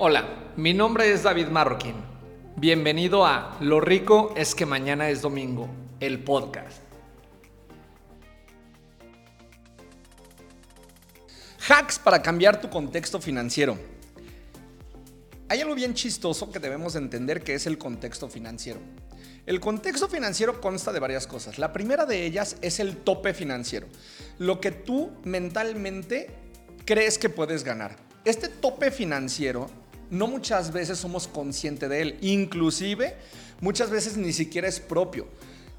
Hola, mi nombre es David Marroquín. Bienvenido a Lo rico es que mañana es domingo, el podcast. Hacks para cambiar tu contexto financiero. Hay algo bien chistoso que debemos entender que es el contexto financiero. El contexto financiero consta de varias cosas. La primera de ellas es el tope financiero, lo que tú mentalmente crees que puedes ganar. Este tope financiero no muchas veces somos conscientes de él. Inclusive, muchas veces ni siquiera es propio.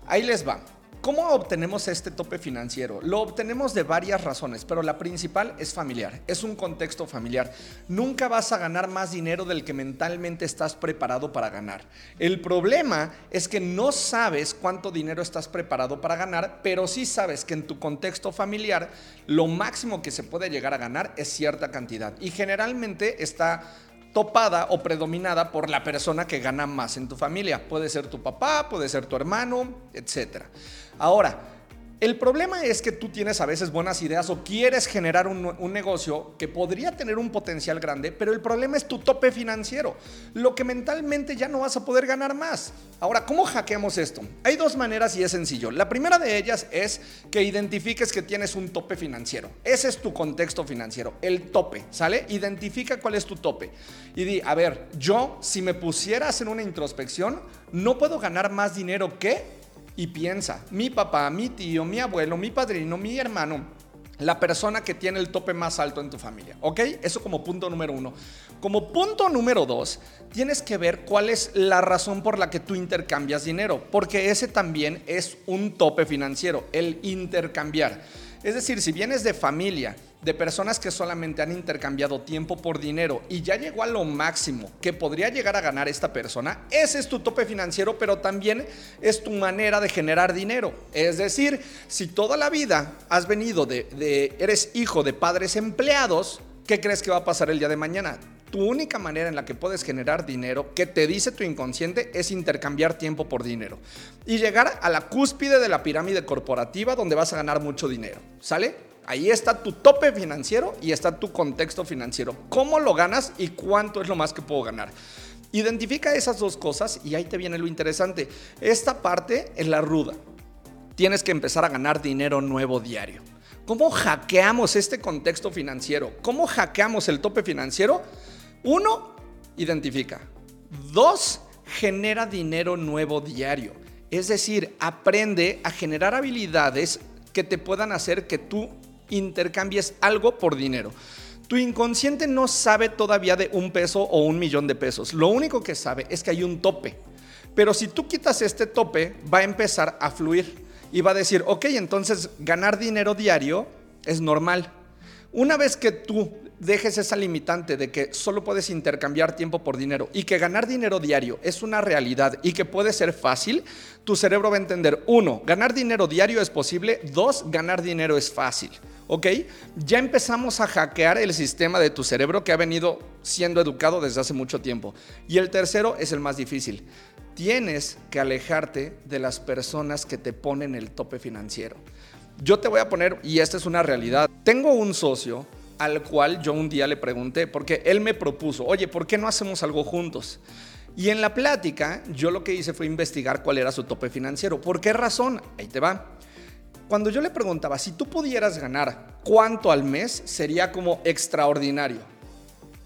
Ahí les va. ¿Cómo obtenemos este tope financiero? Lo obtenemos de varias razones, pero la principal es familiar, es un contexto familiar. Nunca vas a ganar más dinero del que mentalmente estás preparado para ganar. El problema es que no sabes cuánto dinero estás preparado para ganar, pero sí sabes que en tu contexto familiar lo máximo que se puede llegar a ganar es cierta cantidad y generalmente está topada o predominada por la persona que gana más en tu familia. Puede ser tu papá, puede ser tu hermano, etc. Ahora, el problema es que tú tienes a veces buenas ideas o quieres generar un, negocio que podría tener un potencial grande, pero el problema es tu tope financiero, lo que mentalmente ya no vas a poder ganar más. Ahora, ¿cómo hackeamos esto? Hay dos maneras y es sencillo. La primera de ellas es que identifiques que tienes un tope financiero. Ese es tu contexto financiero, el tope, ¿sale? Identifica cuál es tu tope. Y di, a ver, yo si me pusieras en una introspección, no puedo ganar más dinero que y piensa, mi papá, mi tío, mi abuelo, mi padrino, mi hermano, la persona que tiene el tope más alto en tu familia. ¿Ok? Eso como punto número uno. Como punto número dos, tienes que ver cuál es la razón por la que tú intercambias dinero, porque ese también es un tope financiero, el intercambiar. Es decir, si vienes de familia, de personas que solamente han intercambiado tiempo por dinero y ya llegó a lo máximo que podría llegar a ganar esta persona, ese es tu tope financiero, pero también es tu manera de generar dinero. Es decir, si toda la vida has venido de, eres hijo de padres empleados, ¿qué crees que va a pasar el día de mañana? Tu única manera en la que puedes generar dinero, que te dice tu inconsciente, es intercambiar tiempo por dinero. Y llegar a la cúspide de la pirámide corporativa donde vas a ganar mucho dinero. ¿Sale? Ahí está tu tope financiero y está tu contexto financiero. ¿Cómo lo ganas y cuánto es lo más que puedo ganar? Identifica esas dos cosas y ahí te viene lo interesante. Esta parte es la ruda. Tienes que empezar a ganar dinero nuevo diario. ¿Cómo hackeamos este contexto financiero? ¿Cómo hackeamos el tope financiero? Uno, identifica. Dos, genera dinero nuevo diario. Es decir, aprende a generar habilidades que te puedan hacer que tú intercambies algo por dinero. Tu inconsciente no sabe todavía de un peso o un millón de pesos. Lo único que sabe es que hay un tope. Pero si tú quitas este tope, va a empezar a fluir y va a decir, ok, entonces ganar dinero diario es normal. Una vez que tú dejes esa limitante de que solo puedes intercambiar tiempo por dinero y que ganar dinero diario es una realidad y que puede ser fácil, tu cerebro va a entender, uno, ganar dinero diario es posible, dos, ganar dinero es fácil. ¿ok? Ya empezamos a hackear el sistema de tu cerebro que ha venido siendo educado desde hace mucho tiempo. Y el tercero es el más difícil. Tienes que alejarte de las personas que te ponen el tope financiero. Yo te voy a poner, y esta es una realidad, tengo un socio al cual yo un día le pregunté, porque él me propuso, oye, ¿por qué no hacemos algo juntos? Y en la plática, yo lo que hice fue investigar cuál era su tope financiero. ¿Por qué razón? Ahí te va. Cuando yo le preguntaba, si tú pudieras ganar cuánto al mes, sería como extraordinario.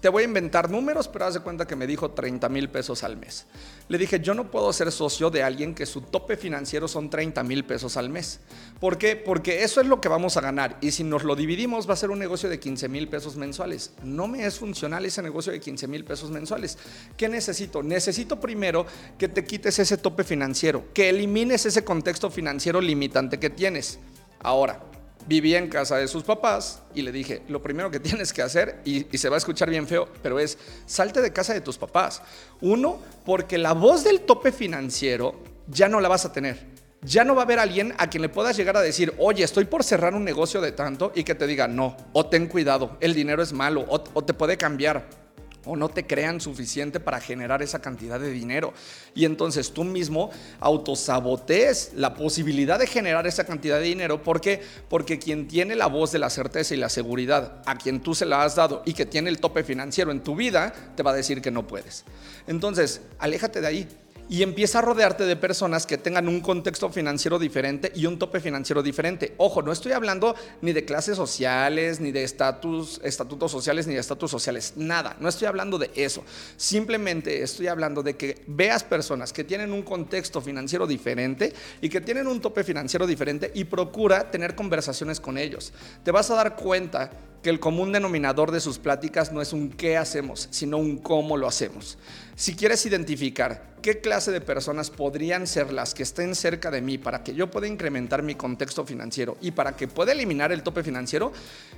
Te voy a inventar números, pero haz de cuenta que me dijo 30 mil pesos al mes. Le dije, yo no puedo ser socio de alguien que su tope financiero son 30 mil pesos al mes. ¿Por qué? Porque eso es lo que vamos a ganar. Y si nos lo dividimos, va a ser un negocio de 15 mil pesos mensuales. No me es funcional ese negocio de 15 mil pesos mensuales. ¿Qué necesito? Necesito primero que te quites ese tope financiero, que elimines ese contexto financiero limitante que tienes. Ahora, vivía en casa de sus papás y le dije, lo primero que tienes que hacer, y, se va a escuchar bien feo, pero es, salte de casa de tus papás. Uno, porque la voz del tope financiero ya no la vas a tener. Ya no va a haber alguien a quien le puedas llegar a decir, oye, estoy por cerrar un negocio de tanto y que te diga, no, o ten cuidado, el dinero es malo, o, o te puede cambiar. O no te crean suficiente para generar esa cantidad de dinero. Y entonces tú mismo autosabotees la posibilidad de generar esa cantidad de dinero. ¿Por qué? Porque quien tiene la voz de la certeza y la seguridad, a quien tú se la has dado y que tiene el tope financiero en tu vida, te va a decir que no puedes. Entonces, aléjate de ahí y empieza a rodearte de personas que tengan un contexto financiero diferente y un tope financiero diferente. Ojo, no estoy hablando ni de clases sociales, ni de estatus, estatutos sociales, ni de estatus sociales, nada. No estoy hablando de eso. Simplemente estoy hablando de que veas personas que tienen un contexto financiero diferente y que tienen un tope financiero diferente y procura tener conversaciones con ellos. Te vas a dar cuenta que el común denominador de sus pláticas no es un qué hacemos, sino un cómo lo hacemos. Si quieres identificar qué clase de personas podrían ser las que estén cerca de mí para que yo pueda incrementar mi contexto financiero y para que pueda eliminar el tope financiero,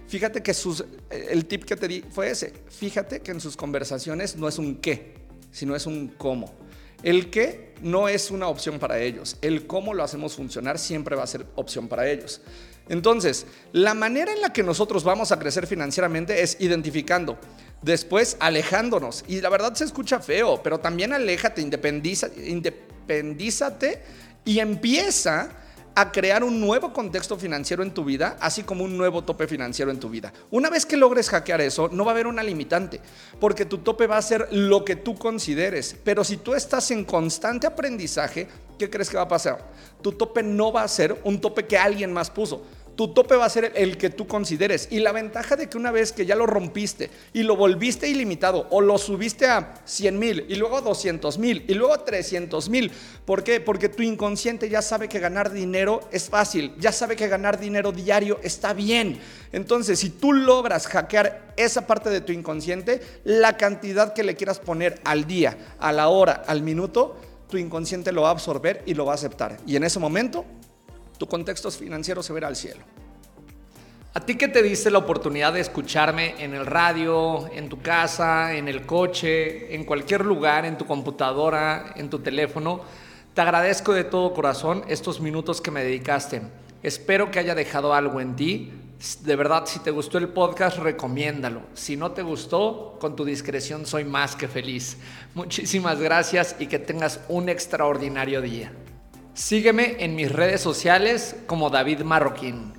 fíjate que sus, el tip que te di fue ese. Fíjate que en sus conversaciones no es un qué, sino es un cómo. El qué no es una opción para ellos. El cómo lo hacemos funcionar siempre va a ser opción para ellos. Entonces, la manera en la que nosotros vamos a crecer financieramente es identificando, después alejándonos. Y la verdad se escucha feo, pero también aléjate, independízate y empieza a crear un nuevo contexto financiero en tu vida, así como un nuevo tope financiero en tu vida. Una vez que logres hackear eso, no va a haber una limitante, porque tu tope va a ser lo que tú consideres. Pero si tú estás en constante aprendizaje, ¿qué crees que va a pasar? Tu tope no va a ser un tope que alguien más puso tu tope va a ser el que tú consideres. Y la ventaja de que una vez que ya lo rompiste y lo volviste ilimitado o lo subiste a 100 mil y luego a 200 mil y luego a 300 mil, ¿por qué? Porque tu inconsciente ya sabe que ganar dinero es fácil, ya sabe que ganar dinero diario está bien. Entonces, si tú logras hackear esa parte de tu inconsciente, la cantidad que le quieras poner al día, a la hora, al minuto, tu inconsciente lo va a absorber y lo va a aceptar. Y en ese momento tu contexto financiero se verá al cielo. A ti que te diste la oportunidad de escucharme en el radio, en tu casa, en el coche, en cualquier lugar, en tu computadora, en tu teléfono, te agradezco de todo corazón estos minutos que me dedicaste. Espero que haya dejado algo en ti. De verdad, si te gustó el podcast, recomiéndalo. Si no te gustó, con tu discreción soy más que feliz. Muchísimas gracias y que tengas un extraordinario día. Sígueme en mis redes sociales como David Marroquín.